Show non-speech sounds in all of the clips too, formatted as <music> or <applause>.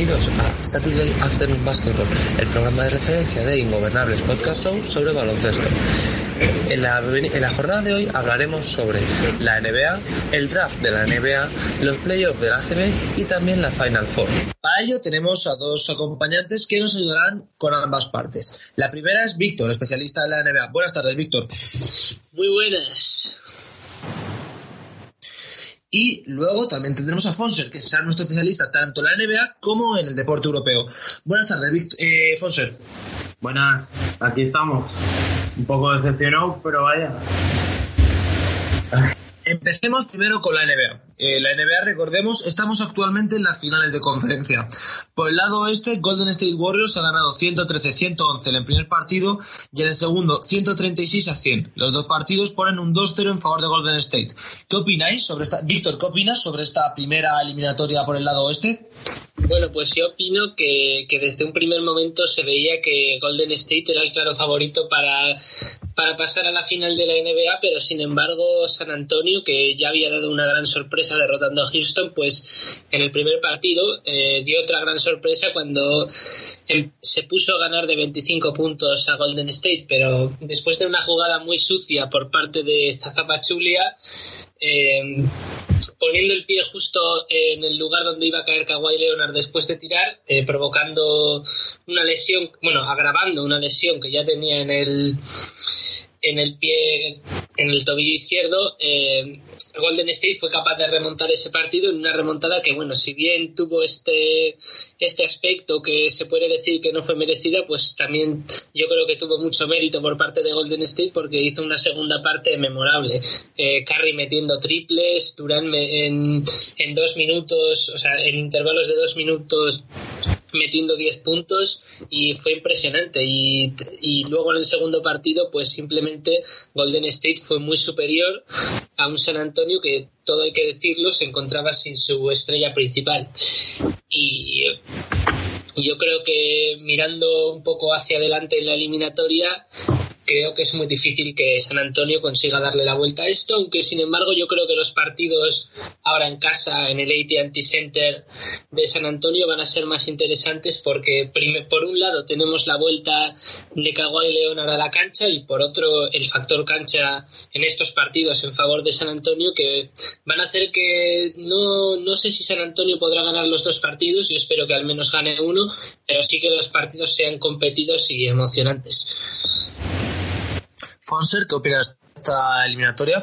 Bienvenidos a Saturday Afternoon Basketball, el programa de referencia de Ingobernables Podcast Show sobre baloncesto. En la, jornada de hoy hablaremos sobre la NBA, el draft de la NBA, los playoffs de la ACB y también la Final Four. Para ello tenemos a dos acompañantes que nos ayudarán con ambas partes. La primera es Víctor, especialista de la NBA. Buenas tardes, Víctor. Muy buenas. Y luego también tendremos a Fonser, que será nuestro especialista tanto en la NBA como en el deporte europeo. Buenas tardes, Víctor. Eh, Fonser. Buenas, aquí estamos. Un poco decepcionado, pero vaya. Empecemos primero con la NBA. Eh, la NBA, recordemos, estamos actualmente en las finales de conferencia. Por el lado oeste, Golden State Warriors ha ganado 113-111 en el primer partido y en el segundo 136 a 100. Los dos partidos ponen un 2-0 en favor de Golden State. ¿Qué opináis sobre esta? Víctor, ¿qué opinas sobre esta primera eliminatoria por el lado oeste? Bueno, pues yo opino que, que, desde un primer momento se veía que Golden State era el claro favorito para, para pasar a la final de la NBA, pero sin embargo San Antonio, que ya había dado una gran sorpresa derrotando a Houston, pues en el primer partido eh, dio otra gran sorpresa cuando eh, se puso a ganar de 25 puntos a Golden State, pero después de una jugada muy sucia por parte de Zaza Pachulia, eh, poniendo el pie justo en el lugar donde iba a caer Kawhi Leonard después de tirar, eh, provocando una lesión, bueno, agravando una lesión que ya tenía en el en el pie, en el tobillo izquierdo, eh, Golden State fue capaz de remontar ese partido en una remontada que, bueno, si bien tuvo este, este aspecto que se puede decir que no fue merecida, pues también yo creo que tuvo mucho mérito por parte de Golden State porque hizo una segunda parte memorable. Eh, Curry metiendo triples, Durant en, en dos minutos, o sea, en intervalos de dos minutos metiendo 10 puntos y fue impresionante. Y, y, luego en el segundo partido pues simplemente Golden State fue muy superior a un San Antonio que todo hay que decirlo se encontraba sin su estrella principal. Y yo creo que mirando un poco hacia adelante en la eliminatoria creo que es muy difícil que San Antonio consiga darle la vuelta a esto, aunque sin embargo yo creo que los partidos ahora en casa, en el AT&T Center de San Antonio van a ser más interesantes porque por un lado tenemos la vuelta de Kawhi Leonard a la cancha y por otro el factor cancha en estos partidos en favor de San Antonio que van a hacer que no, no sé si San Antonio podrá ganar los dos partidos, yo espero que al menos gane uno, pero sí que los partidos sean competidos y emocionantes. Fonser, ¿qué opinas de esta eliminatoria?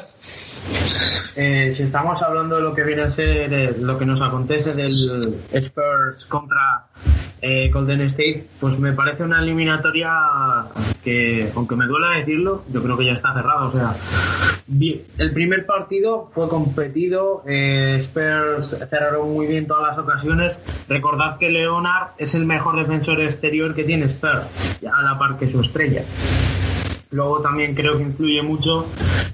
Eh, si estamos hablando de lo que viene a ser eh, lo que nos acontece del Spurs contra eh, Golden State, pues me parece una eliminatoria que, aunque me duele decirlo, yo creo que ya está cerrado. O sea, el primer partido fue competido, eh, Spurs cerraron muy bien todas las ocasiones. Recordad que Leonard es el mejor defensor exterior que tiene Spurs, a la par que su estrella. Luego también creo que influye mucho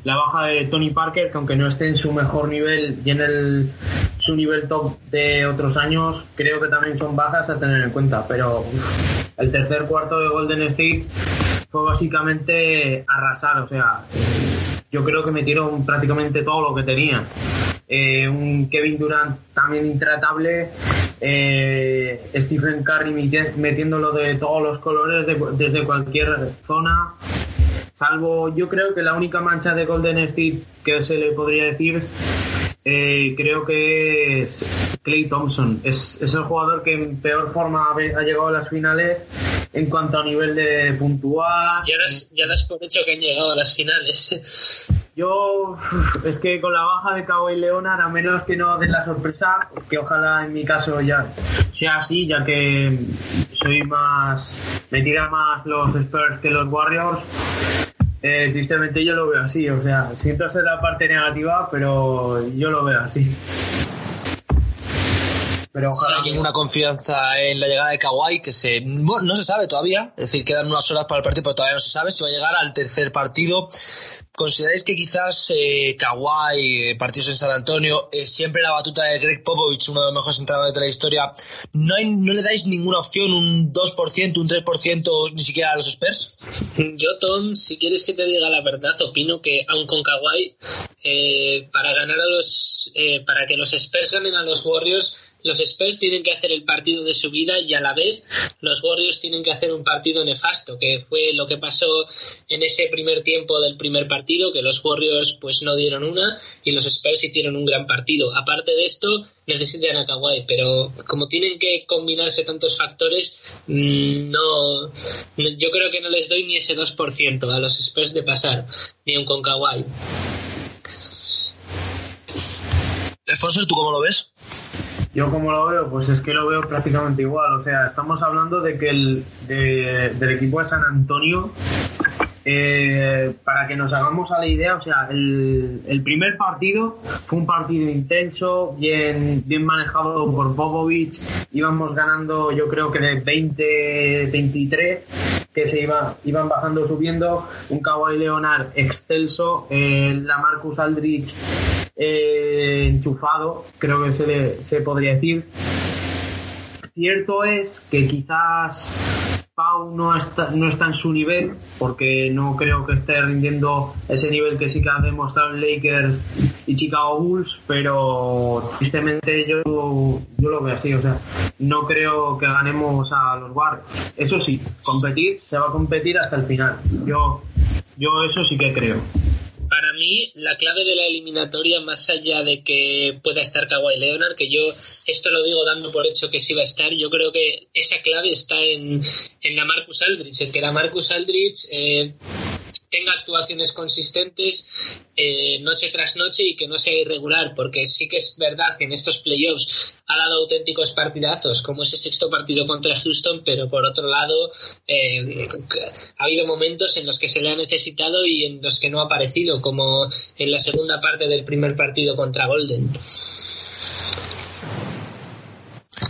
la baja de Tony Parker, que aunque no esté en su mejor nivel y en el, su nivel top de otros años, creo que también son bajas a tener en cuenta. Pero el tercer cuarto de Golden State fue básicamente arrasar, o sea, yo creo que metieron prácticamente todo lo que tenían. Eh, un Kevin Durant también intratable, eh, Stephen Curry metiéndolo de todos los colores de, desde cualquier zona salvo yo creo que la única mancha de Golden State que se le podría decir eh, creo que es Clay Thompson. Es, es, el jugador que en peor forma ha, llegado a las finales en cuanto a nivel de puntuar. Ya das, ya das por hecho que han llegado a las finales. Yo, es que con la baja de Kawhi Leonard, a menos que no den la sorpresa, que ojalá en mi caso ya sea así, ya que soy más, me tira más los Spurs que los Warriors. Eh, tristemente yo lo veo así, o sea, siento ser la parte negativa, pero yo lo veo así. Pero ojalá. hay una confianza en la llegada de Kawhi que se, no se sabe todavía, es decir, quedan unas horas para el partido, pero todavía no se sabe si va a llegar al tercer partido. ¿Consideráis que quizás eh, Kawhi, eh, partidos en San Antonio, eh, siempre la batuta de Greg Popovich, uno de los mejores entrenadores de la historia, no, no le dais ninguna opción, un 2%, un 3%, ni siquiera a los Spurs? Yo, Tom, si quieres que te diga la verdad, opino que aun con Kawhi, eh, para ganar a los, para que los Spurs ganen a los Warriors, los Spurs tienen que hacer el partido de su vida y a la vez los Warriors tienen que hacer un partido nefasto, que fue lo que pasó en ese primer tiempo del primer partido, que los Warriors pues no dieron una y los Spurs hicieron un gran partido. Aparte de esto, necesitan a Kawhi, pero como tienen que combinarse tantos factores, mm, no, yo creo que no les doy ni ese 2% a los Spurs de pasar, ni un con Kawhi. Fonser, ¿tú cómo lo ves? Yo como lo veo, pues es que lo veo prácticamente igual. O sea, estamos hablando de que el del equipo de San Antonio, eh, para que nos hagamos a la idea, o sea, el, primer partido fue un partido intenso, bien, manejado por Popovich. Íbamos ganando, yo creo que de 20-23 que se iba, iban bajando, subiendo, un Kawhi Leonard excelso, eh, la Marcus Aldrich eh, enchufado, creo que se, le, se podría decir. Cierto es que quizás Pau no está, no está en su nivel, porque no creo que esté rindiendo ese nivel que sí que ha demostrado Lakers y Chicago Bulls, pero tristemente yo, yo lo veo así, o sea, no creo que ganemos a los Warriors. Eso sí, competir, se va a competir hasta el final. Yo, yo eso sí que creo para mí la clave de la eliminatoria, más allá de que pueda estar Kawhi Leonard, que yo esto lo digo dando por hecho que sí va a estar, yo creo que esa clave está en, en la Marcus Aldrich, en que la Marcus Aldrich eh, tenga actuaciones consistentes eh, noche tras noche y que no sea irregular, porque sí que es verdad que en estos playoffs ha dado auténticos partidazos, como ese sexto partido contra Houston, pero por otro lado eh, ha habido momentos en los que se le ha necesitado y en los que no ha aparecido, como en la segunda parte del primer partido contra Golden.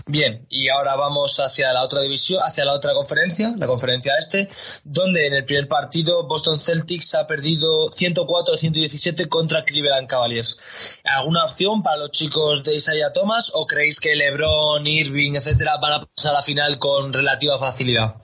Bien, y ahora vamos hacia la otra división, hacia la otra conferencia, la conferencia este, donde en el primer partido Boston Celtics ha perdido 104-117 contra Cleveland Cavaliers. ¿Alguna opción para los chicos de Isaiah Thomas o creéis que LeBron, Irving, etcétera, van a pasar a la final con relativa facilidad?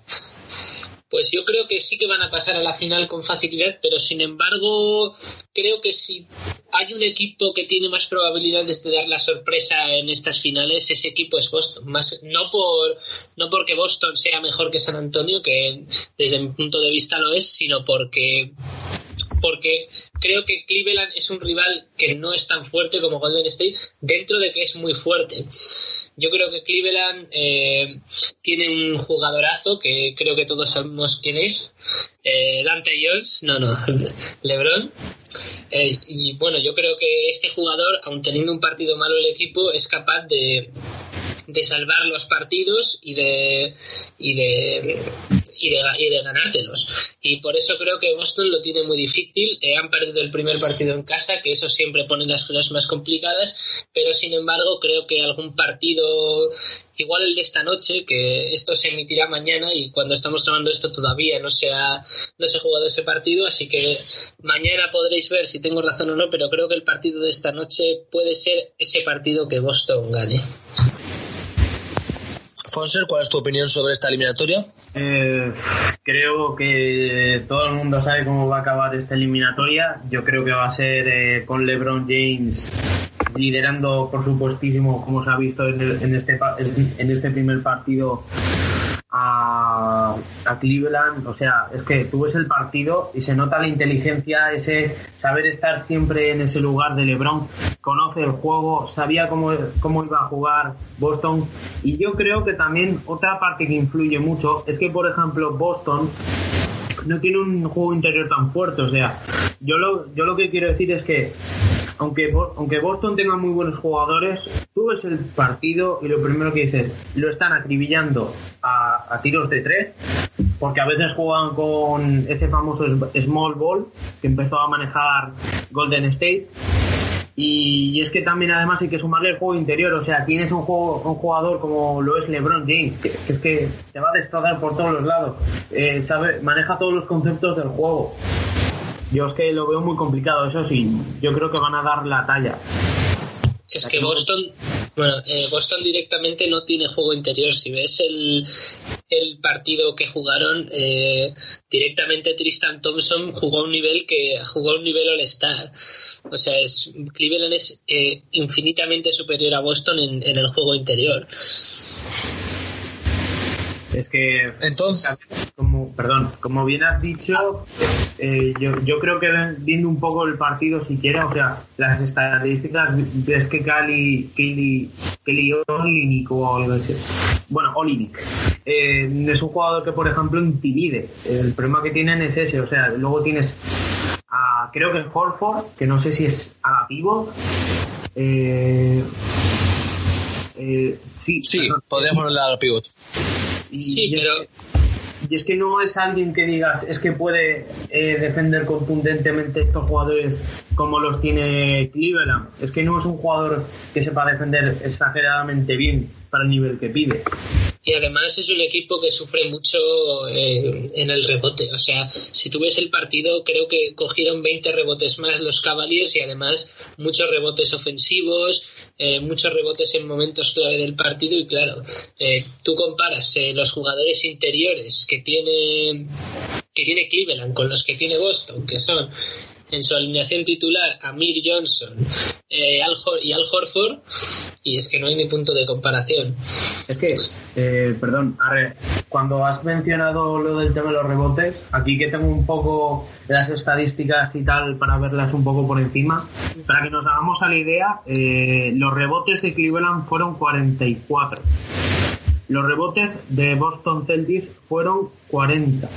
Pues yo creo que sí que van a pasar a la final con facilidad, pero sin embargo creo que si hay un equipo que tiene más probabilidades de dar la sorpresa en estas finales, ese equipo es Boston. No, por, no porque Boston sea mejor que San Antonio, que desde mi punto de vista lo es, sino porque porque creo que Cleveland es un rival que no es tan fuerte como Golden State, dentro de que es muy fuerte. Yo creo que Cleveland eh, tiene un jugadorazo que creo que todos sabemos quién es. Eh, Dante Jones, no, no, <laughs> LeBron. Eh, y bueno, yo creo que este jugador, aun teniendo un partido malo el equipo, es capaz de, de salvar los partidos y de, y de y de, ganártelos. Y por eso creo que Boston lo tiene muy difícil. Eh, han perdido el primer partido en casa, que eso siempre pone las cosas más complicadas, pero sin embargo creo que algún partido, igual el de esta noche, que esto se emitirá mañana y cuando estamos tomando esto todavía no se ha, no se ha jugado ese partido, así que mañana podréis ver si tengo razón o no, pero creo que el partido de esta noche puede ser ese partido que Boston gane. Fonser, ¿cuál es tu opinión sobre esta eliminatoria? Eh, creo que todo el mundo sabe cómo va a acabar esta eliminatoria. Yo creo que va a ser eh, con LeBron James liderando, por supuestísimo, como se ha visto en, este, en este primer partido a, Cleveland, o sea, es que tú ves el partido y se nota la inteligencia, ese saber estar siempre en ese lugar de LeBron, conoce el juego, sabía cómo, cómo iba a jugar Boston. Y yo creo que también otra parte que influye mucho es que, por ejemplo, Boston no tiene un juego interior tan fuerte, o sea, yo lo, yo lo que quiero decir es que aunque, Boston tenga muy buenos jugadores, tú ves el partido y lo primero que dices, lo están acribillando a, tiros de tres, porque a veces juegan con ese famoso small ball que empezó a manejar Golden State. Y, es que también además hay que sumarle el juego interior, o sea, tienes un, juego, un jugador como lo es LeBron James, que, es que te va a destrozar por todos los lados, eh, sabe, maneja todos los conceptos del juego. Yo es que lo veo muy complicado, eso sí. Yo creo que van a dar la talla. Es que Boston, bueno, eh, Boston directamente no tiene juego interior. Si ves el, el partido que jugaron, eh, directamente Tristan Thompson jugó un nivel que jugó un nivel All-Star. O sea, es, Cleveland es eh, infinitamente superior a Boston en, en el juego interior. Es que, entonces, como, perdón, como bien has dicho, eh, yo, yo creo que viendo un poco el partido siquiera, o sea, las estadísticas, es que Cali, Kelly, Kelly Olinick o algo así, bueno, Olinick, eh, es un jugador que, por ejemplo, intimide. El problema que tienen es ese, o sea, luego tienes a, creo que Horford, que no sé si es a la pivo, eh, eh, sí, sí podríamos hablar al pivot. sí, pero... y es que no es alguien que digas, es que puede eh, defender contundentemente estos jugadores como los tiene Cleveland. Es que no es un jugador que sepa defender exageradamente bien para el nivel que pide y además es un equipo que sufre mucho eh, en el rebote. O sea, si tú ves el partido, creo que cogieron 20 rebotes más los Cavaliers y además muchos rebotes ofensivos, eh, muchos rebotes en momentos clave del partido y claro, eh, tú comparas los jugadores interiores que tiene que tiene Cleveland con los que tiene Boston, que son en su alineación titular Amir Johnson eh, Al y Al Horford y es que no hay ni punto de comparación. Es que, eh, perdón, cuando has mencionado lo del tema de los rebotes, aquí que tengo un poco las estadísticas y tal para verlas un poco por encima, para que nos hagamos a la idea, eh, los rebotes de Cleveland fueron 44. Los rebotes de Boston Celtics fueron 40.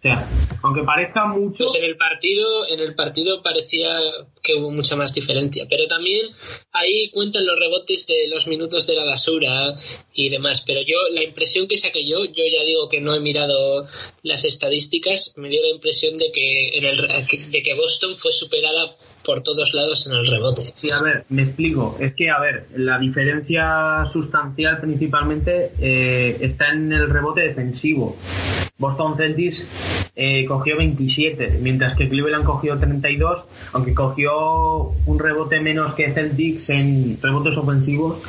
Sea, aunque parezca mucho. Pues en el partido, en el partido parecía que hubo mucha más diferencia. Pero también ahí cuentan los rebotes de los minutos de la basura y demás. Pero yo, la impresión que saqué yo, yo ya digo que no he mirado las estadísticas, me dio la impresión de que en el de que Boston fue superada por todos lados en el rebote. Sí, a ver, me explico. Es que, a ver, la diferencia sustancial principalmente eh, está en el rebote defensivo. Boston Celtics eh, cogió 27, mientras que Cleveland cogió 32, aunque cogió un rebote menos que Celtics en rebotes ofensivos.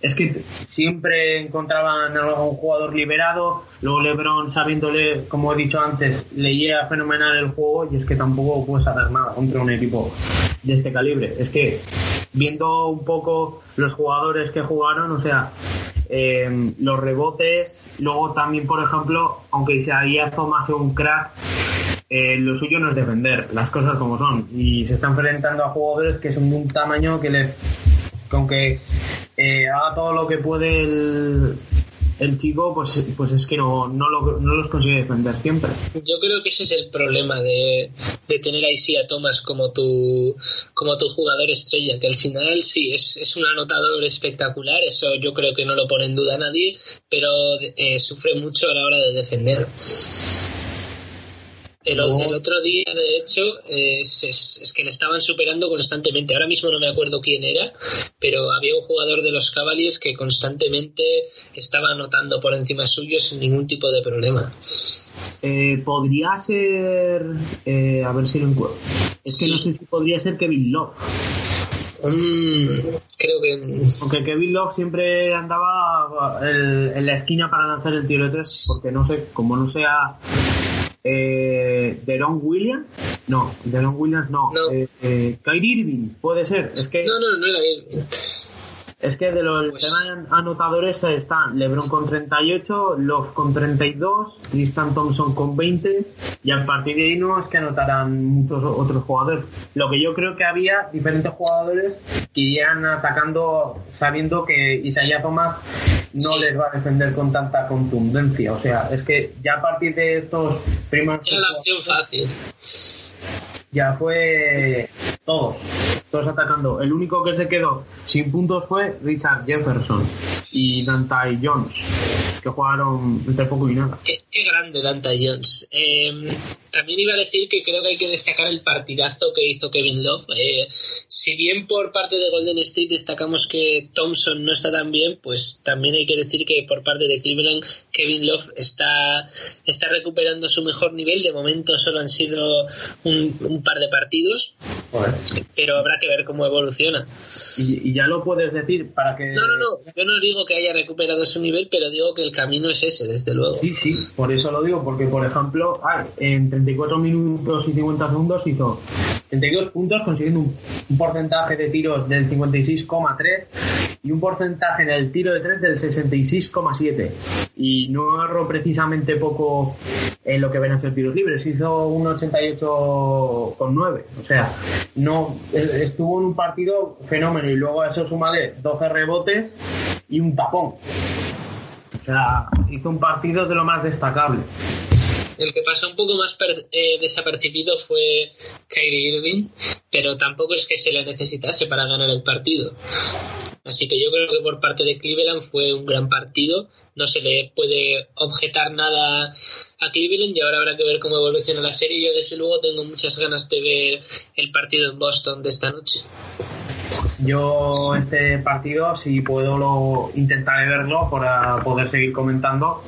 Es que siempre encontraban a un jugador liberado, luego LeBron, sabiéndole, como he dicho antes, leía fenomenal el juego y es que tampoco puedes hacer nada contra un equipo de este calibre. Es que viendo un poco los jugadores que jugaron, o sea, eh, los rebotes, luego también, por ejemplo, aunque se había más un crack, eh, lo suyo no es defender, las cosas como son. Y se está enfrentando a jugadores que son de un tamaño que le. aunque eh, haga todo lo que puede el, el chico, pues, pues es que no, no, lo, no, los consigue defender siempre. Yo creo que ese es el problema de, de tener a Thomas como tu, como tu jugador estrella, que al final sí, es, es un anotador espectacular, eso yo creo que no lo pone en duda nadie, pero eh, sufre mucho a la hora de defender. El, otro día, de hecho, es, que le estaban superando constantemente. Ahora mismo no me acuerdo quién era, pero había un jugador de los Cavaliers que constantemente estaba anotando por encima suyo sin ningún tipo de problema. Eh, podría ser. Eh, a ver si lo encuentro. Es que no sé si podría ser Kevin Love. Mm, creo que. Aunque Kevin Love siempre andaba en la esquina para lanzar el tiro de tres, porque no sé, como no sea eh, Deron Williams, no, Deron Williams no, no. Eh, eh, Kyrie Irving, puede ser, es que... No, no, no era Irving. Es que de los Pues- anotadores están LeBron con 38, Love con 32, Tristan Thompson con 20 y a partir de ahí no es que anotarán muchos otros jugadores. Lo que yo creo que había diferentes jugadores que irían atacando sabiendo que Isaiah Thomas no Sí. les va a defender con tanta contundencia. O sea, es que ya a partir de estos primeros Era la opción fácil. ya fue todos, todos atacando. El único que se quedó sin puntos fue Richard Jefferson y Dantai Jones, que jugaron entre poco y nada. Qué, grande Danta Jones. Eh, también iba a decir que creo que hay que destacar el partidazo que hizo Kevin Love. Eh, si bien por parte de Golden State destacamos que Thompson no está tan bien, pues también hay que decir que por parte de Cleveland Kevin Love está, está recuperando su mejor nivel. De momento solo han sido un, un par de partidos, pero habrá que ver cómo evoluciona. Y, y ya lo puedes decir para que... No, no, no. Yo no digo que haya recuperado su nivel, pero digo que el camino es ese, desde luego. Sí, sí, por eso lo digo, porque por ejemplo, ay, en 34 minutos y 50 segundos hizo 32 puntos consiguiendo un, porcentaje de tiros del 56,3 y un porcentaje en el tiro de 3 del 66,7 y no erró precisamente poco en lo que ven a ser tiros libres, hizo un 88,9, o sea, no e- estuvo en un partido fenómeno y luego a eso súmale 12 rebotes y un tapón. O sea, hizo un partido de lo más destacable. El que pasó un poco más eh, desapercibido fue Kyrie Irving, pero tampoco es que se le necesitase para ganar el partido. Así que yo creo que por parte de Cleveland fue un gran partido. No se le puede objetar nada a Cleveland y ahora habrá que ver cómo evoluciona la serie. Yo desde luego tengo muchas ganas de ver el partido en Boston de esta noche. Yo este partido, si puedo, lo intentaré verlo para poder seguir comentando.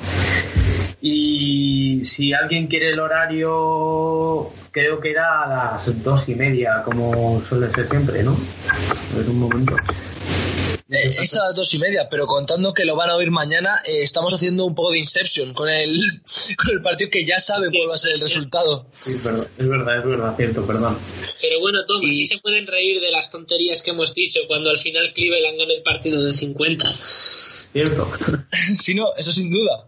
Y si alguien quiere el horario, creo que era a las dos y media, como suele ser siempre, ¿no? A ver un momento. Eh, es a las dos y media, pero contando que lo van a oír mañana, eh, estamos haciendo un poco de Inception con el, <laughs> con el partido que ya saben cuál va a ser el resultado. Sí, es verdad, es verdad, es verdad, cierto, perdón. Pero bueno, Tom, Y- así se pueden reír de las tonterías que hemos dicho cuando al final Cleveland gana el partido de 50. Cierto. <laughs> Si no, eso sin duda.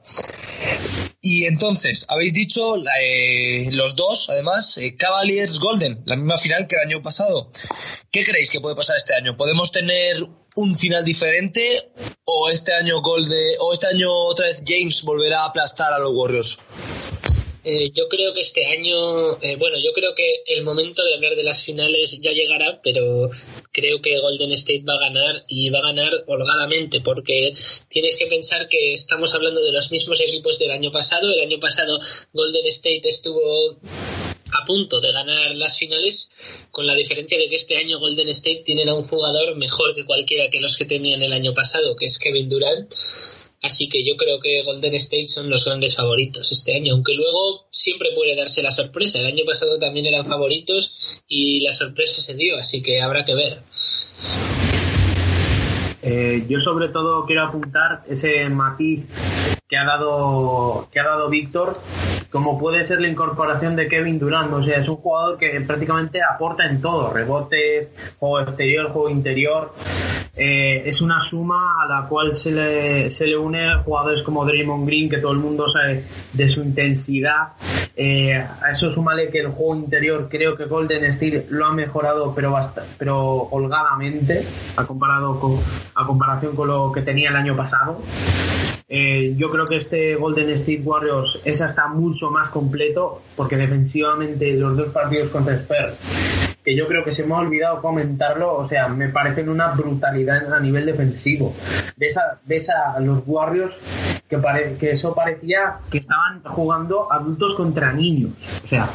Y entonces, habéis dicho eh, los dos, además, eh, Cavaliers Golden, la misma final que el año pasado. ¿Qué creéis que puede pasar este año? ¿Podemos tener un final diferente o este año Golden o este año otra vez James volverá a aplastar a los Warriors? Eh, yo creo que este año, eh, bueno, yo creo que el momento de hablar de las finales ya llegará, pero creo que Golden State va a ganar y va a ganar holgadamente, porque tienes que pensar que estamos hablando de los mismos equipos del año pasado. El año pasado Golden State estuvo a punto de ganar las finales, con la diferencia de que este año Golden State tienen a un jugador mejor que cualquiera que los que tenían el año pasado, que es Kevin Durant. Así que yo creo que Golden State son los grandes favoritos este año, aunque luego siempre puede darse la sorpresa. El año pasado también eran favoritos y la sorpresa se dio, así que habrá que ver. Eh, yo sobre todo quiero apuntar ese matiz que ha dado que ha dado Víctor, como puede ser la incorporación de Kevin Durant. O sea, es un jugador que prácticamente aporta en todo, rebotes, juego exterior, juego interior. Eh, es una suma a la cual se le, se le une jugadores como Draymond Green, que todo el mundo sabe de su intensidad. Eh, a eso súmale que el juego interior creo que Golden State lo ha mejorado, pero pero holgadamente, a, comparado con, a comparación con lo que tenía el año pasado. Eh, yo creo que este Golden State Warriors es hasta mucho más completo, porque defensivamente los dos partidos contra Spurs que yo creo que se me ha olvidado comentarlo, o sea, me parecen una brutalidad a nivel defensivo. De esa, de esa los Warriors que, pare- que eso parecía que estaban jugando adultos contra niños. O sea,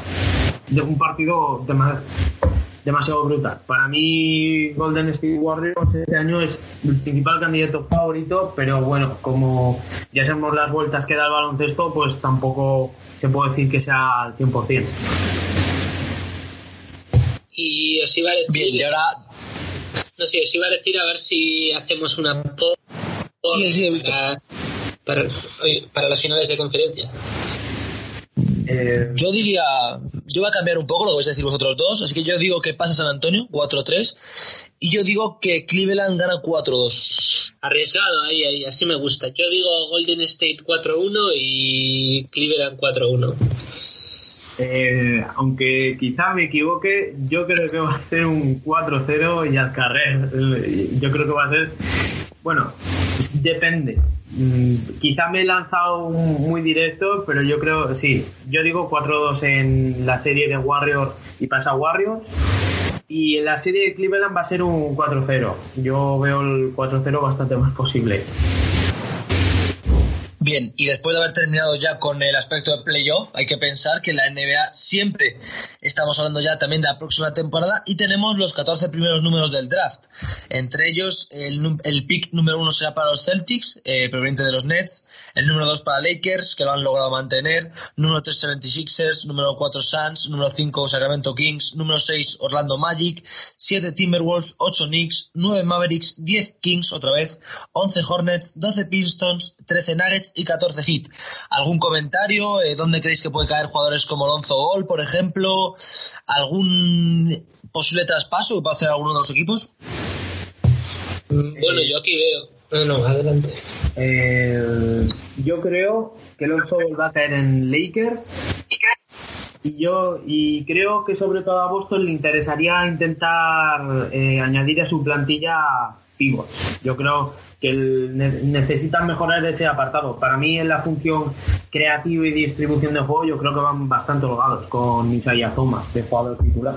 de un partido dema- demasiado brutal. Para mí, Golden State Warriors este año es el principal candidato favorito, pero bueno, como ya sabemos las vueltas que da el baloncesto, pues tampoco se puede decir que sea al 100%. Y os iba a decir, Bien, y ahora no sé, os iba a decir a ver si hacemos una Sí, sí, he visto. para, para, para las finales de conferencia. Eh, Yo diría, yo voy a cambiar un poco lo que vais a decir vosotros dos, así que yo digo que pasa San Antonio 4-3 y yo digo que Cleveland gana 4-2. Arriesgado, ahí, ahí, así me gusta. Yo digo Golden State 4-1 y Cleveland 4-1. eh, aunque quizá me equivoque, yo creo que va a ser un 4-0 y al carrer. Yo creo que va a ser. Bueno, depende. Mm, Quizá me he lanzado muy directo, pero yo creo, sí. Yo digo 4-2 en la serie de Warriors y pasa Warriors. Y en la serie de Cleveland va a ser un 4-0. Yo veo el 4-0 bastante más posible. Bien, y después de haber terminado ya con el aspecto de playoff, hay que pensar que en la NBA siempre estamos hablando ya también de la próxima temporada y tenemos los 14 primeros números del draft. Entre ellos, el, el pick número uno será para los Celtics, eh, proveniente de los Nets, el número dos para Lakers, que lo han logrado mantener, número 3 76ers, número 4 Suns, número 5 Sacramento Kings, número 6 Orlando Magic, 7 Timberwolves, 8 Knicks, 9 Mavericks, 10 Kings otra vez, 11 Hornets, 12 Pistons, 13 Nuggets y 14 Heat. ¿Algún comentario? Eh, ¿Dónde creéis que puede caer jugadores como Lonzo Ball, por ejemplo? ¿Algún posible traspaso que pueda hacer alguno de los equipos? Bueno, yo aquí veo. No, no, adelante. Eh, yo creo que Lonzo Ball va a caer en Lakers. Y yo y creo que sobre todo a Boston le interesaría intentar eh, añadir a su plantilla pivots. Yo creo que necesitan mejorar ese apartado. Para mí en la función creativa y distribución de juego yo creo que van bastante holgados con Isaiah Thomas de jugador titular.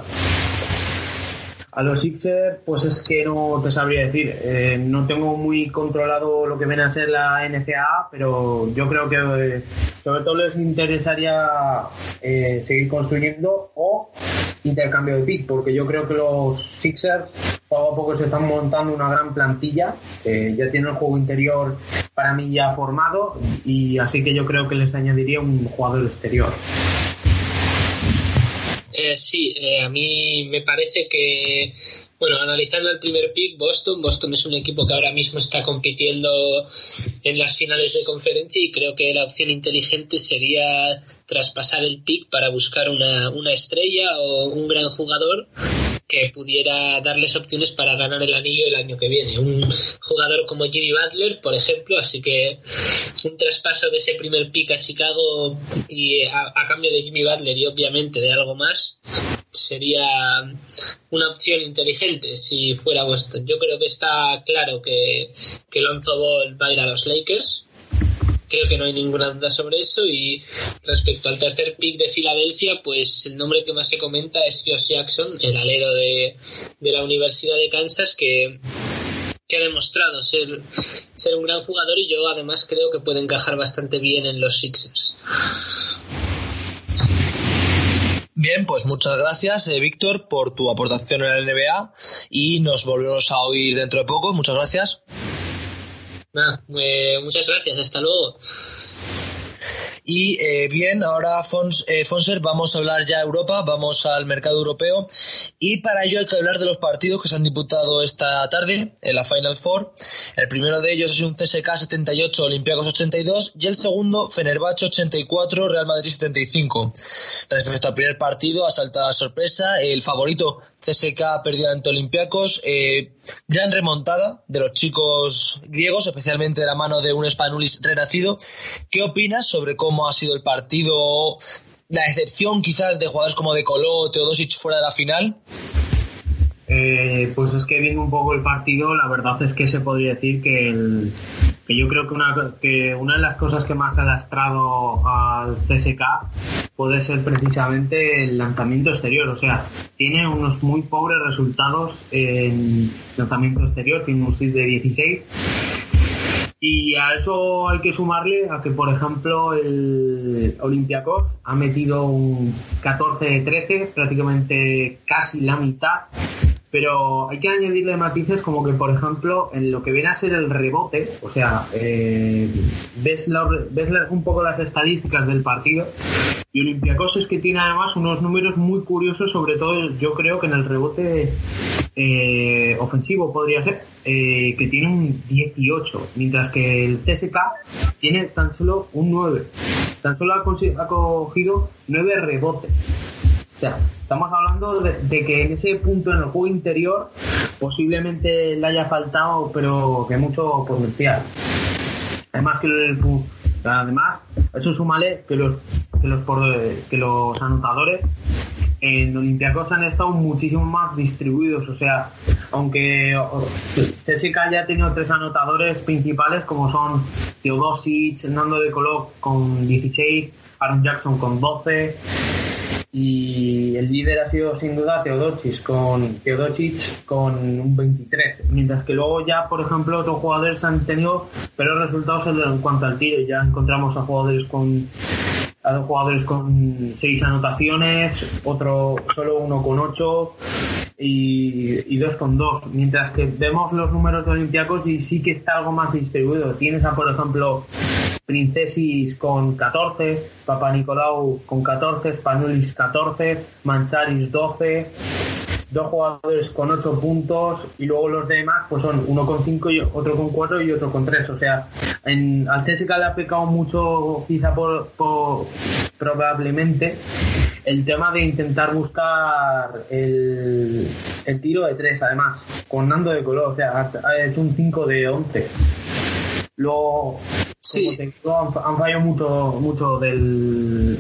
A los Sixers, pues es que no te sabría decir. Eh, no tengo muy controlado lo que viene a ser la NCAA, pero yo creo que eh, sobre todo les interesaría eh, seguir construyendo o intercambio de pick, porque yo creo que los Sixers poco a poco se están montando una gran plantilla. ya tienen el juego interior para mí ya formado y así que yo creo que les añadiría un jugador exterior. Eh, sí, eh, a mí me parece que, bueno, analizando el primer pick, Boston, Boston es un equipo que ahora mismo está compitiendo en las finales de conferencia y creo que la opción inteligente sería traspasar el pick para buscar una, una estrella o un gran jugador que pudiera darles opciones para ganar el anillo el año que viene. Un jugador como Jimmy Butler, por ejemplo, así que un traspaso de ese primer pick a Chicago y a, cambio de Jimmy Butler y obviamente de algo más sería una opción inteligente si fuera Boston. Yo creo que está claro que, que Lonzo Ball va a ir a los Lakers. Creo que no hay ninguna duda sobre eso. Y respecto al tercer pick de Filadelfia, pues el nombre que más se comenta es Josh Jackson, el alero de, de la Universidad de Kansas, que, que ha demostrado ser, ser un gran jugador y yo además creo que puede encajar bastante bien en los Sixers. Bien, pues muchas gracias, eh, Víctor, por tu aportación en la NBA y nos volvemos a oír dentro de poco. Muchas gracias. Nada, eh, muchas gracias, hasta luego. Y eh, bien, ahora Fons, eh, Fonser, vamos a hablar ya de Europa, vamos al mercado europeo y para ello hay que hablar de los partidos que se han disputado esta tarde en la Final Four. El primero de ellos es un CSK 78, Olympiacos 82 y el segundo Fenerbahce 84, Real Madrid 75. Respecto al primer partido, a salta sorpresa, el favorito CSK perdió ante Olympiacos, eh, gran remontada de los chicos griegos, especialmente de la mano de un Spanulis renacido. ¿Qué opinas sobre cómo ha sido el partido? La excepción quizás de jugadores como De Colo, Teodosic fuera de la final. Eh, pues es que viendo un poco el partido, la verdad es que se podría decir que, yo creo que una, de las cosas que más ha lastrado al CSK puede ser precisamente el lanzamiento exterior. O sea, tiene unos muy pobres resultados en lanzamiento exterior, tiene un sit de 16. Y a eso hay que sumarle a que, por ejemplo, el Olympiacos ha metido un 14-13, prácticamente casi la mitad pero hay que añadirle matices como que, por ejemplo, en lo que viene a ser el rebote, o sea, eh, ves, ves un poco las estadísticas del partido y Olympiacos es que tiene además unos números muy curiosos, sobre todo yo creo que en el rebote eh, ofensivo podría ser, eh, que tiene un 18, mientras que el CSK tiene tan solo un 9. Tan solo ha, ha cogido 9 rebotes. O sea, estamos hablando de, que en ese punto en el juego interior posiblemente le haya faltado, pero que mucho potencial. Además que además eso súmale que los que los que los anotadores en Olympiacos han estado muchísimo más distribuidos. O sea, aunque Jessica ya ha tenido tres anotadores principales, como son Teodosic, Nando de Colo con 16, Aaron Jackson con 12. Y el líder ha sido sin duda Teodosic con, Teodosic con un 23. Mientras que luego ya, por ejemplo, otros jugadores han tenido peores resultados en cuanto al tiro. Ya encontramos a jugadores con a dos jugadores con seis anotaciones, otro solo uno con ocho y, con dos. Mientras que vemos los números de Olympiacos y sí que está algo más distribuido. Tienes a, por ejemplo, Princesis con 14, Papa Nicolau con 14, Spanulis 14, Mancharis 12, dos jugadores con 8 puntos y luego los demás pues son uno con 5 y otro con 4 y otro con 3. O sea, en, al CSK le ha pecado mucho quizá por, probablemente el tema de intentar buscar el, el tiro de 3 además con Nando de color, o sea, hecho un 5 de 11. Luego, sí. han, fallado mucho, mucho del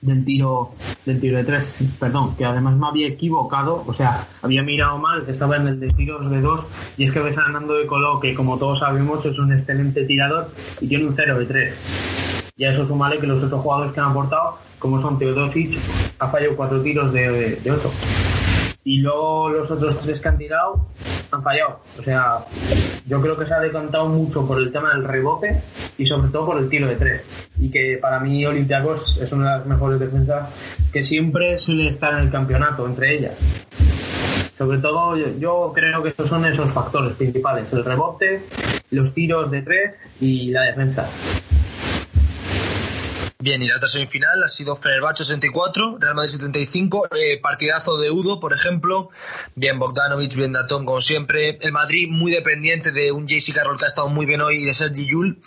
del tiro del tiro de tres, perdón, que además me había equivocado, o sea, había mirado mal, estaba en el de tiros de dos, y es que ves a Nando de Colo, que como todos sabemos es un excelente tirador y tiene un 0 de 3. Y a eso sumale que los otros jugadores que han aportado, como son Teodosic, ha fallado cuatro tiros de, de 8 y luego los otros tres que han tirado han fallado. O sea, yo creo que se ha decantado mucho por el tema del rebote y sobre todo por el tiro de tres. Y que para mí Olympiacos es una de las mejores defensas que siempre suele estar en el campeonato, entre ellas. Sobre todo yo creo que estos son esos factores principales, el rebote, los tiros de tres y la defensa. Bien, y la otra semifinal ha sido Fenerbahce 64, Real Madrid 75, eh, partidazo de Udo, por ejemplo. Bien, Bogdanovic, bien Datón, como siempre. El Madrid muy dependiente de un JC Carroll que ha estado muy bien hoy y de Sergi Yul.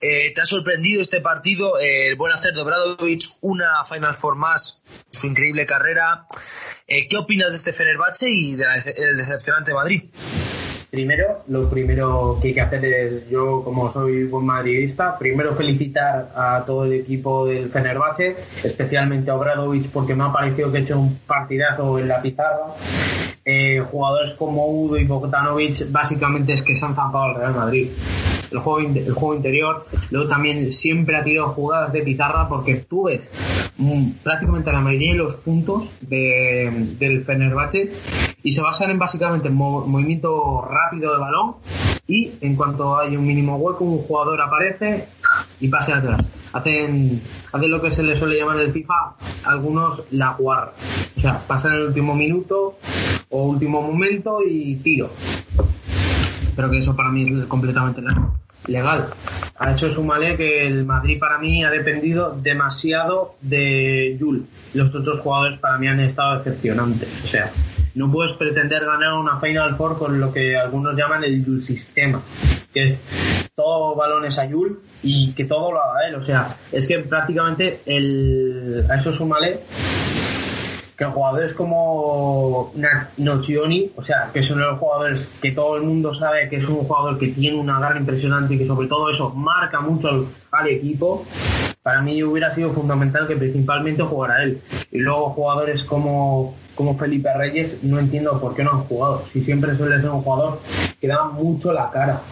Eh, ¿Te ha sorprendido este partido? Eh, el buen hacer de una Final Four más, su increíble carrera. ¿Qué opinas de este Fenerbahce y del decepcionante Madrid? Primero, lo primero que hay que hacer es, yo como soy buen madridista, primero felicitar a todo el equipo del Fenerbahce, especialmente a Obradovic porque me ha parecido que ha hecho un partidazo en la pizarra. Eh, jugadores como Udo y Bogdanovic básicamente es que se han zampado al Real Madrid el juego, el juego interior. Luego también siempre ha tirado jugadas de pizarra porque tú ves mm, prácticamente la mayoría de los puntos del Fenerbahce y se basan en básicamente movimiento rápido de balón y en cuanto hay un mínimo hueco un jugador aparece y pase atrás. Hacen, hacen lo que se le suele llamar en el FIFA algunos la guarra. O sea, pasan el último minuto o último momento y tiro pero que eso para mí es completamente legal. Ha hecho sumale que el Madrid para mí ha dependido demasiado de Jul. Los otros jugadores para mí han estado decepcionantes. O sea, no puedes pretender ganar una Final Four con lo que algunos llaman el Jul sistema, que es todo balones a Jul y que todo lo haga él. O sea, es que prácticamente el, a eso sumale que jugadores como Nocioni, o sea, que son los jugadores que todo el mundo sabe que es un jugador que tiene una garra impresionante y que sobre todo eso marca mucho al, equipo, para mí hubiera sido fundamental que principalmente jugara él. Y luego jugadores como, como Felipe Reyes, no entiendo por qué no han jugado. Si siempre suele ser un jugador que da mucho la cara.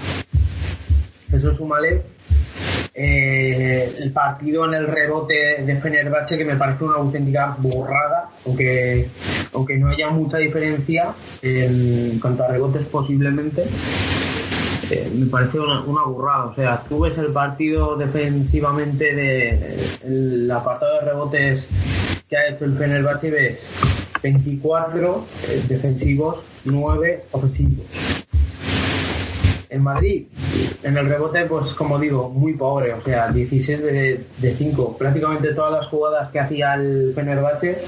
Eso es un malé eh, el partido en el rebote de Fenerbahce que me parece una auténtica borrada, aunque, aunque no haya mucha diferencia en cuanto a rebotes posiblemente. Eh, me parece una, una, burrada. O sea, tú ves el partido defensivamente de el apartado de rebotes que ha hecho el Fenerbahce ves 24 eh, defensivos, 9 ofensivos. En Madrid, en el rebote, pues como digo, muy pobre, o sea, 16 de, de 5. Prácticamente todas las jugadas que hacía el Fenerbahce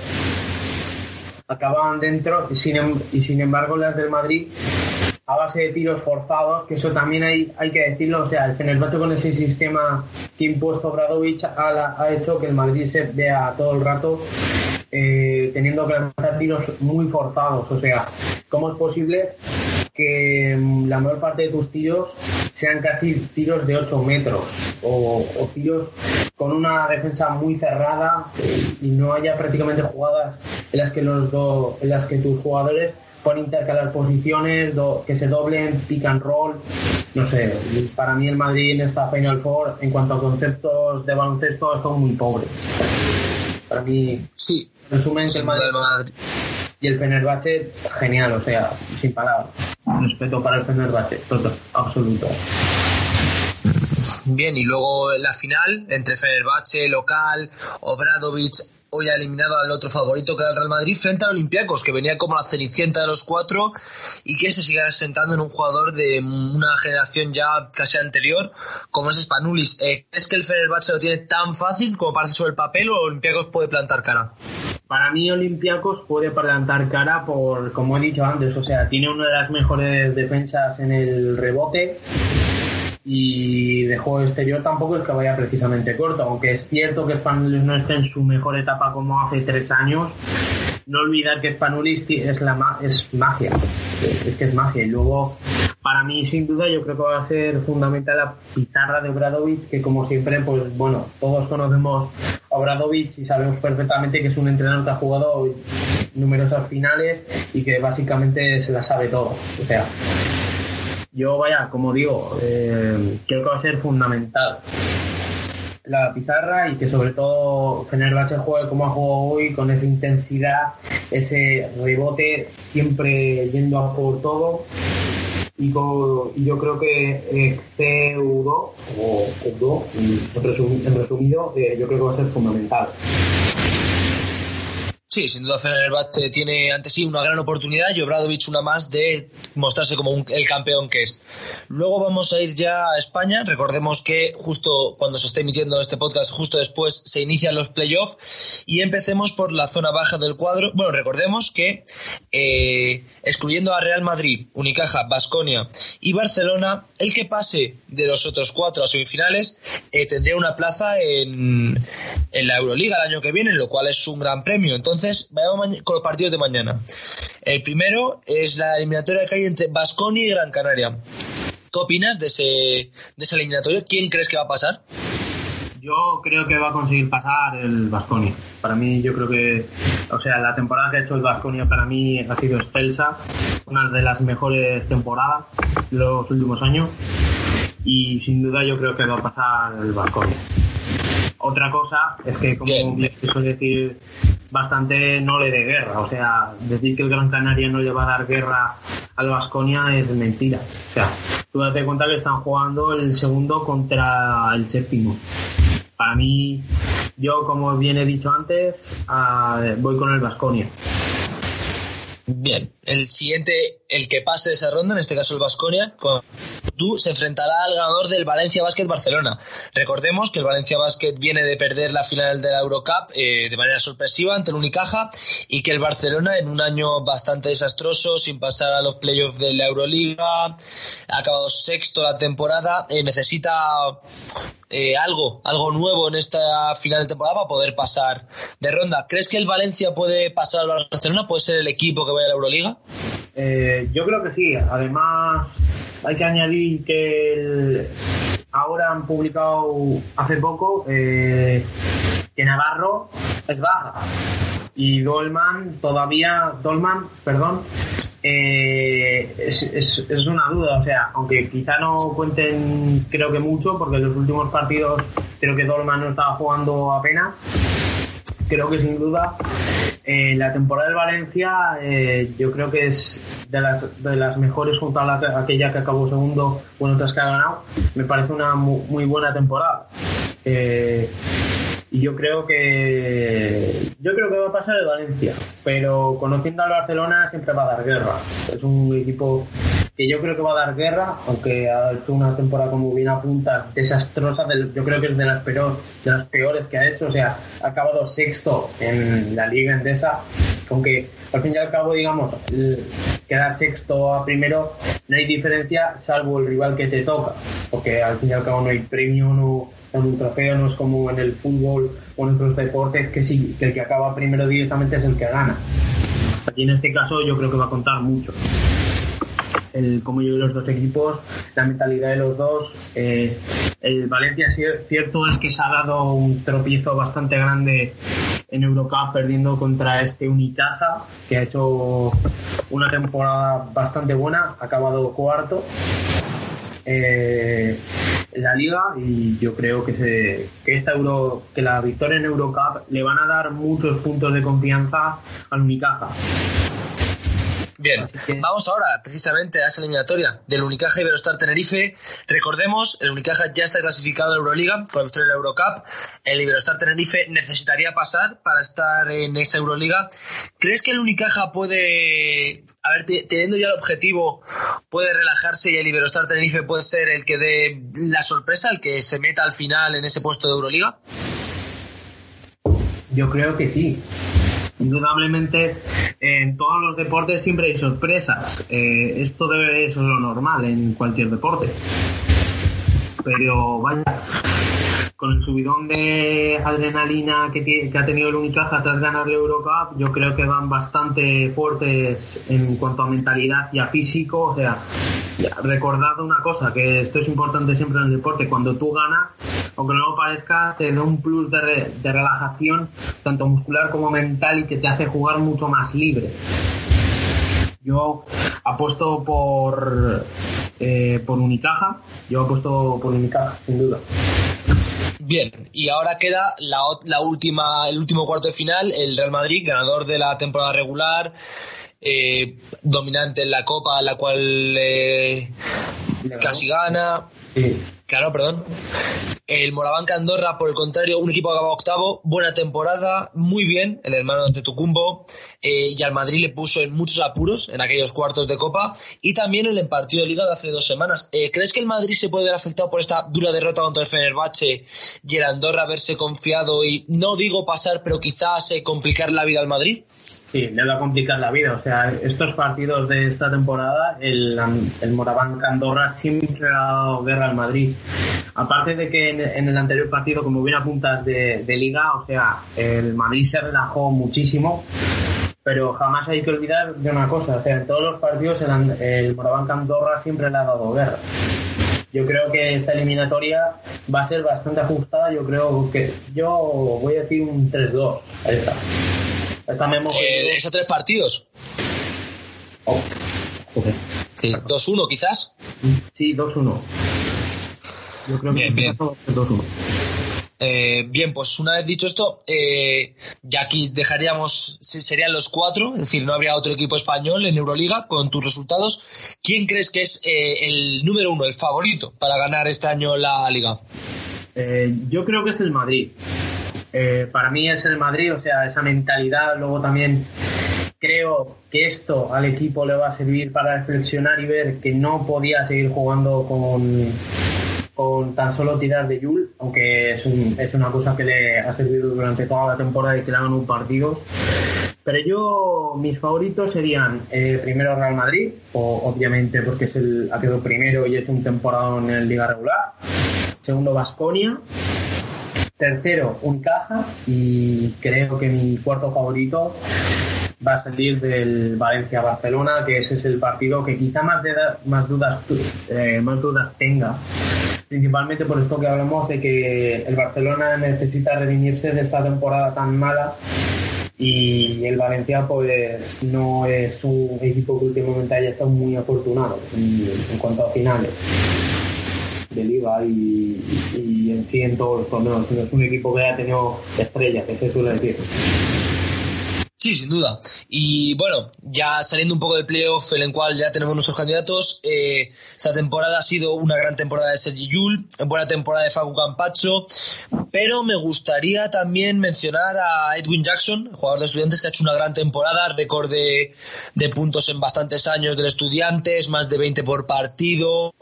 acababan dentro y sin, em- y sin embargo las del Madrid a base de tiros forzados, que eso también hay, hay que decirlo, o sea, el Fenerbahce con ese sistema que impuesto Bradovic ha hecho que el Madrid se vea todo el rato eh, teniendo que lanzar tiros muy forzados, o sea, ¿cómo es posible que mm, la mayor parte de tus tiros sean casi tiros de 8 metros o, o tiros con una defensa muy cerrada eh, y no haya prácticamente jugadas en las que los dos en las que tus jugadores puedan intercalar posiciones do- que se doblen pick and roll no sé para mí el Madrid en esta Final Four en cuanto a conceptos de baloncesto son muy pobres para mí Sí, en resumen el Madrid Madrid. y el Fenerbahce, genial, o sea, sin palabras. Respeto para el Fenerbahce, total, absoluto. Bien, y luego la final entre Fenerbahce, local, Obradovic, hoy ha eliminado al otro favorito que era el Real Madrid frente al Olympiacos, que venía como la cenicienta de los cuatro y que se sigue asentando en un jugador de una generación ya casi anterior, como es Spanulis. Eh, ¿Crees que el Fenerbahce lo tiene tan fácil como parece sobre el papel o Olympiacos puede plantar cara? Para mí Olympiacos puede plantar cara por, como he dicho antes, o sea, tiene una de las mejores defensas en el rebote y de juego exterior tampoco es que vaya precisamente corto, aunque es cierto que Spanulis no esté en su mejor etapa como hace tres años, no olvidar que Spanulis es, la ma- es magia, es que es magia. Y luego, para mí, sin duda, yo creo que va a ser fundamental la pizarra de Obradovic, que como siempre, pues bueno, todos conocemos Obradovic y sabemos perfectamente que es un entrenador que ha jugado numerosas finales y que básicamente se la sabe todo. O sea, yo vaya, como digo, eh, creo que va a ser fundamental la pizarra y que sobre todo Fenerbahce juegue como ha jugado hoy con esa intensidad, ese rebote siempre yendo a por todo y, yo creo que eh, CU2 o CU2 en resum- en resumido eh, yo creo que va a ser fundamental. Sí, sin duda Fenerbahce tiene ante sí una gran oportunidad y Obradovic una más de mostrarse como un- el campeón que es. Luego vamos a ir ya a España. Recordemos que justo cuando se esté emitiendo este podcast, justo después se inician los playoffs y empecemos por la zona baja del cuadro. Bueno, recordemos que eh, excluyendo a Real Madrid, Unicaja, Basconia y Barcelona, el que pase de los otros cuatro a semifinales eh, tendría una plaza en, en la Euroliga el año que viene, lo cual es un gran premio. Entonces, vayamos maña- con los partidos de mañana. El primero es la eliminatoria que hay entre Basconia y Gran Canaria. ¿Qué opinas de ese, de esa eliminatoria? ¿Quién crees que va a pasar? Yo creo que va a conseguir pasar el Vasconia. Para mí, yo creo que, o sea, la temporada que ha hecho el Vasconia para mí ha sido excelsa, una de las mejores temporadas de los últimos años y sin duda yo creo que va a pasar el Vasconia. Otra cosa es que, como Bien. suele decir bastante, no le dé guerra. O sea, decir que el Gran Canaria no le va a dar guerra al Vasconia es mentira. O sea, tú date cuenta que están jugando el segundo contra el séptimo. Para mí, yo, como bien he dicho antes, ah, voy con el Vasconia. Bien, el siguiente, el que pase de esa ronda, en este caso el Vasconia, tú se enfrentará al ganador del Valencia Basket Barcelona. Recordemos que el Valencia Basket viene de perder la final de la Eurocup eh, de manera sorpresiva ante el Unicaja y que el Barcelona en un año bastante desastroso, sin pasar a los playoffs de la Euroliga, ha acabado sexto la temporada, eh, necesita eh, algo, algo nuevo en esta final de temporada para poder pasar de ronda. ¿Crees que el Valencia puede pasar al Barcelona? ¿Puede ser el equipo que vaya a la Euroliga? Eh, yo creo que sí. Además, hay que añadir que ahora han publicado hace poco eh, que Navarro es baja y Dolman todavía, Dolman, perdón, eh, es, es- es una duda. O sea, aunque quizá no cuenten, creo que mucho, porque en los últimos partidos creo que Dolman no estaba jugando apenas creo que sin duda eh, la temporada del Valencia eh, yo creo que es de las, de las mejores junto a la, aquella que acabó segundo bueno otras que ha ganado me parece una mu- muy, buena temporada Eh, y yo creo que yo creo que va a pasar el Valencia, pero conociendo al Barcelona siempre va a dar guerra. Es un equipo que yo creo que va a dar guerra, aunque ha hecho una temporada como bien apunta desastrosa, yo creo que es de las, peor, de las peores que ha hecho, o sea, ha acabado sexto en la liga endesa, aunque al fin y al cabo, digamos, quedar sexto a primero no hay diferencia salvo el rival que te toca, porque al fin y al cabo no hay premio, no, un trofeo, no es como en el fútbol o en otros deportes que sí, que el que acaba primero directamente es el que gana. Aquí en este caso yo creo que va a contar mucho el cómo llevan los dos equipos, la mentalidad de los dos. Eh, el Valencia, cierto es que se ha dado un tropiezo bastante grande en Eurocup perdiendo contra este Unicaja, que ha hecho una temporada bastante buena, ha acabado cuarto. Eh, en la liga y yo creo que, que esta Euro, que la victoria en Eurocup le van a dar muchos puntos de confianza al Unicaja Bien, vamos ahora precisamente a esa eliminatoria del Unicaja Iberostar Tenerife. Recordemos, el Unicaja ya está clasificado en Euroliga con la victoria en la Eurocup. El Iberostar Tenerife necesitaría pasar para estar en esa Euroliga. ¿Crees que el Unicaja puede, a ver, teniendo ya el objetivo, puede relajarse y el Iberostar Tenerife puede ser el que dé la sorpresa, el que se meta al final en ese puesto de Euroliga? Yo creo que sí indudablemente en todos los deportes siempre hay sorpresas. Eh, esto debe es lo normal en cualquier deporte. Pero vaya, con el subidón de adrenalina que, ha tenido el Unicaja tras ganar la Eurocup, yo creo que van bastante fuertes en cuanto a mentalidad y a físico. O sea, recordad una cosa, que esto es importante siempre en el deporte, cuando tú ganas, aunque no lo parezca, te da un plus de, de relajación, tanto muscular como mental, y que te hace jugar mucho más libre. Yo apuesto por, eh, por Unicaja, yo apuesto por Unicaja, sin duda. Bien, y ahora queda la, la, última, el último cuarto de final, el Real Madrid, ganador de la temporada regular, eh, dominante en la Copa, la cual eh, casi gana. Claro, perdón. El Morabanca Andorra, por el contrario, un equipo que acaba octavo, buena temporada, muy bien, el hermano de Tucumbo, eh, y al Madrid le puso en muchos apuros en aquellos cuartos de Copa, y también en el partido de Liga de hace dos semanas. Eh, ¿Crees que el Madrid se puede ver afectado por esta dura derrota contra el Fenerbahce y el Andorra haberse confiado y, no digo pasar, pero quizás eh, complicar la vida al Madrid? Sí, le va a complicar la vida. O sea, estos partidos de esta temporada, el, el Andorra siempre ha dado guerra al Madrid. Aparte de que en, el anterior partido, como bien apuntas de, de liga, o sea, el Madrid se relajó muchísimo pero jamás hay que olvidar de una cosa, o sea, en todos los partidos el, el Morabanca Andorra siempre le ha dado guerra. Yo creo que esta eliminatoria va a ser bastante ajustada, yo creo que yo voy a decir un 3-2, ahí está. Eh, ¿Esos tres partidos? Oh, sí. ¿2-1 quizás? Sí, 2-1. Yo creo bien, que bien. 2-1. Eh, bien, pues una vez dicho esto, eh, ya aquí dejaríamos, serían los cuatro, es decir, no habría otro equipo español en Euroliga con tus resultados. ¿Quién crees que es eh, el número uno, el favorito para ganar este año la liga? Eh, yo creo que es el Madrid. Para mí es el Madrid, o sea, esa mentalidad, luego también creo que esto al equipo le va a servir para reflexionar y ver que no podía seguir jugando con, con tan solo tirar de Yul, aunque es, una cosa que le ha servido durante toda la temporada y que le hagan un partido. Pero yo, mis favoritos serían eh, primero Real Madrid, obviamente porque es el, ha quedado primero y es un temporada en el Liga Regular. Segundo, Vasconia Tercero, un caja y creo que mi cuarto favorito va a salir del Valencia-Barcelona, que ese es el partido que quizá más, dudas, eh, más dudas tenga, principalmente por esto que hablamos de que el Barcelona necesita redimirse de esta temporada tan mala y el Valencia pues no es un equipo que últimamente haya estado muy afortunado en cuanto a finales de liga y, en sí en todos los torneos. es un equipo que ha tenido estrellas, que se suele decir. Sí, sin duda. Y bueno, ya saliendo un poco del playoff en el cual ya tenemos nuestros candidatos, eh, esta temporada ha sido una gran temporada de Sergi Yul, buena temporada de Facu Campacho, pero me gustaría también mencionar a Edwin Jackson, jugador de estudiantes que ha hecho una gran temporada, récord de, de puntos en bastantes años del estudiantes, más de 20 por partido,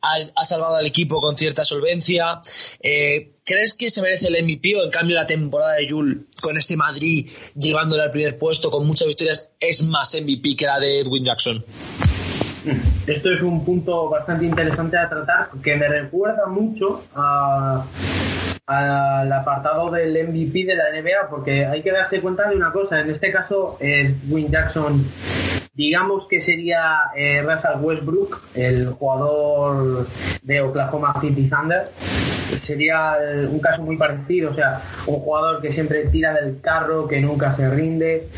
ha, salvado al equipo con cierta solvencia. Eh, ¿Crees que se merece el MVP o en cambio la temporada de Jul con este Madrid llevándole al primer puesto con muchas victorias es más MVP que la de Edwin Jackson? Esto es un punto bastante interesante a tratar que me recuerda mucho al apartado del MVP de la NBA porque hay que darse cuenta de una cosa. En este caso, Edwin Jackson digamos que sería eh, Russell Westbrook, el jugador de Oklahoma City Thunder. Sería eh, un caso muy parecido, o sea, un jugador que siempre tira del carro, que nunca se rinde.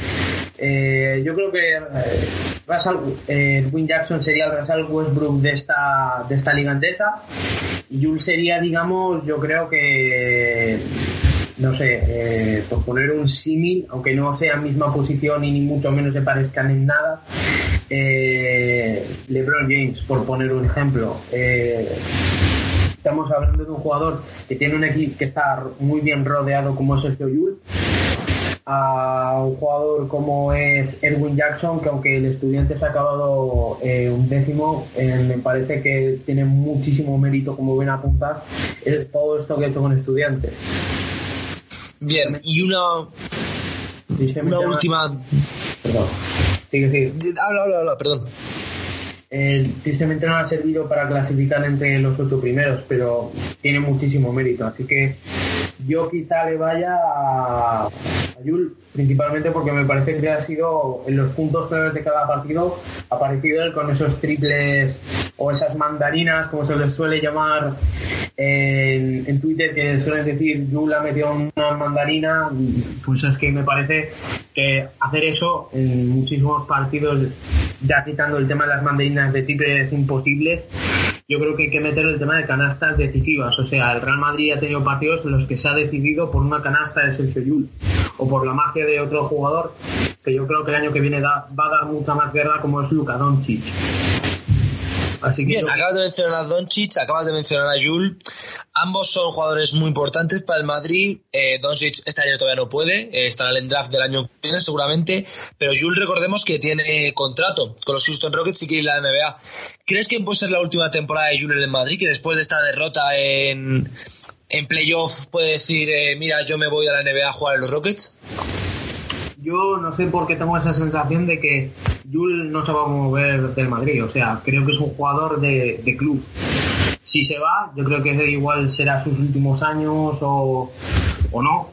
Eh, yo creo que eh, Russell, Win Jackson sería el Russell Westbrook de esta, de esta liga andesa y Jules sería, digamos, yo creo que no sé, eh, por poner un símil, aunque no sea misma posición y ni mucho menos se parezcan en nada, eh, LeBron James, por poner un ejemplo. Eh, estamos hablando de un jugador que tiene un equipo que está muy bien rodeado como Sergio Yul, a un jugador como es Edwin Jackson, que aunque el estudiante se ha acabado un décimo, me parece que tiene muchísimo mérito, como ven a apuntar, todo esto que ha hecho con estudiantes. Bien, y una, una última. Perdón. Sigue, sigue. Habla, habla, habla, perdón. Eh, tristemente no ha servido para clasificar entre los ocho primeros, pero tiene muchísimo mérito. Así que yo quizá le vaya a, Yul, principalmente porque me parece que ha sido en los puntos claves de cada partido, ha aparecido él con esos triples o esas mandarinas, como se les suele llamar en, en Twitter, que suelen decir Yul ha metido una mandarina, pues es que me parece que hacer eso en muchísimos partidos, ya quitando el tema de las mandarinas de triples imposibles, yo creo que hay que meter el tema de canastas decisivas. O sea, el Real Madrid ha tenido partidos en los que se ha decidido por una canasta de Sergio Llull o por la magia de otro jugador que yo creo que el año que viene da, va a dar mucha más guerra como es Luka Doncic. Así que Bien, yo- acabas de mencionar a Doncic, acabas de mencionar a Jul. Ambos son jugadores muy importantes para el Madrid. Eh, Doncic este año todavía no puede, eh, estará en el draft del año que viene seguramente, pero Jul recordemos que tiene contrato con los Houston Rockets y quiere ir a la NBA. ¿Crees que puede ser la última temporada de Jul en el Madrid, que después de esta derrota en, en playoff puede decir, eh, mira, yo me voy a la NBA a jugar en los Rockets? Yo no sé por qué tengo esa sensación de que Jul no se va a mover del Madrid. O sea, creo que es un jugador de, club. Si se va, yo creo que igual será sus últimos años o, o no,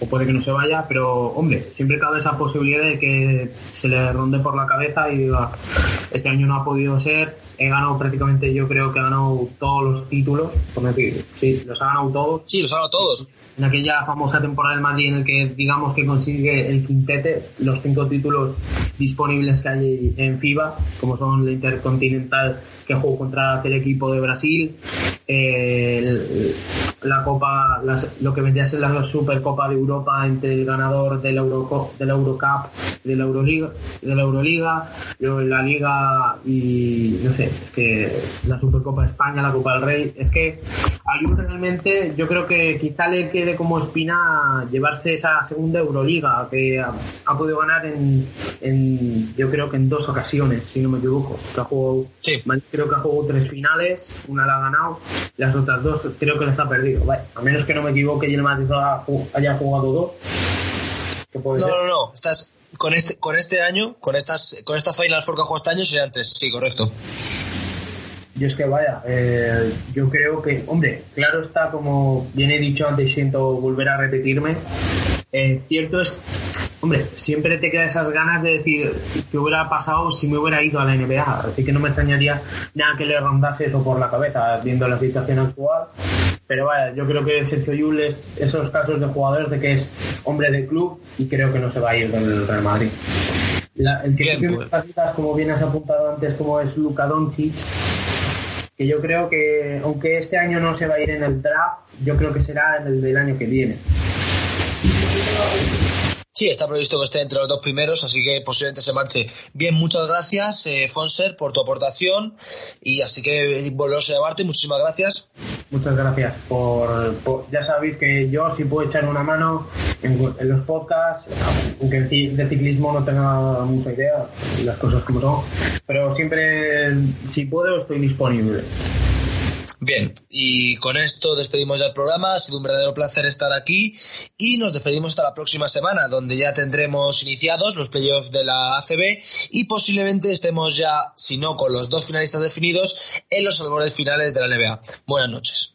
o puede que no se vaya, pero hombre, siempre cabe esa posibilidad de que se le ronde por la cabeza y diga, este año no ha podido ser, he ganado prácticamente, yo creo que ha ganado todos los títulos, sí, los ha ganado todos, Sí, los hago todos. En aquella famosa temporada del Madrid en el que digamos que consigue el quintete, los cinco títulos disponibles que hay en FIBA, como son la Intercontinental que jugó contra aquel equipo de Brasil, eh, el- la Copa, las- lo que vendría a ser la Supercopa de Europa entre el ganador del Euroco, del Eurocup, de la Euroliga, de la Euroliga, la Liga y no sé, es que la Supercopa de España, la Copa del Rey, es que Ayun realmente yo creo que quizá le quede como espina llevarse esa segunda Euroliga que ha, ha podido ganar en, en, yo creo que en dos ocasiones, si no me equivoco, que ha jugado Sí. Creo que ha jugado tres finales, una la ha ganado, las otras dos creo que las ha perdido. Vale, a menos que no me equivoque y el Madrid ha- haya jugado dos. Puede No, ser. no, no. Estás con este, con este año, con estas, con esta Final Four que ha jugado este año serían tres. Sí, correcto. Y es que vaya, eh, yo creo que, hombre, claro está, como bien he dicho antes, siento volver a repetirme. eh, cierto es, hombre, siempre te queda esas ganas de decir qué hubiera pasado si me hubiera ido a la NBA. Así que no me extrañaría nada que le rondase eso por la cabeza, viendo la situación actual. Pero vaya, yo creo que Sergio Llull es esos casos de jugadores de que es hombre de club y creo que no se va a ir del Real Madrid. La- el que Bien, pues. como bien has apuntado antes, como es Luka Doncic, yo creo que aunque este año no se va a ir en el draft, yo creo que será en el del año que viene. Sí, está previsto que esté entre los dos primeros, así que posiblemente se marche. Bien, muchas gracias, eh, Fonser, por tu aportación. Y así que volvemos a llamarte. Muchísimas gracias. Muchas gracias por, Ya sabéis que yo sí puedo echar una mano en, en los podcasts, aunque de ciclismo no tenga mucha idea, las cosas como son. Pero siempre, si puedo, estoy disponible. Bien, y con esto despedimos ya el programa. Ha sido un verdadero placer estar aquí y nos despedimos hasta la próxima semana, donde ya tendremos iniciados los playoffs de la ACB y posiblemente estemos ya, si no con los dos finalistas definidos, en los albores finales de la NBA. Buenas noches.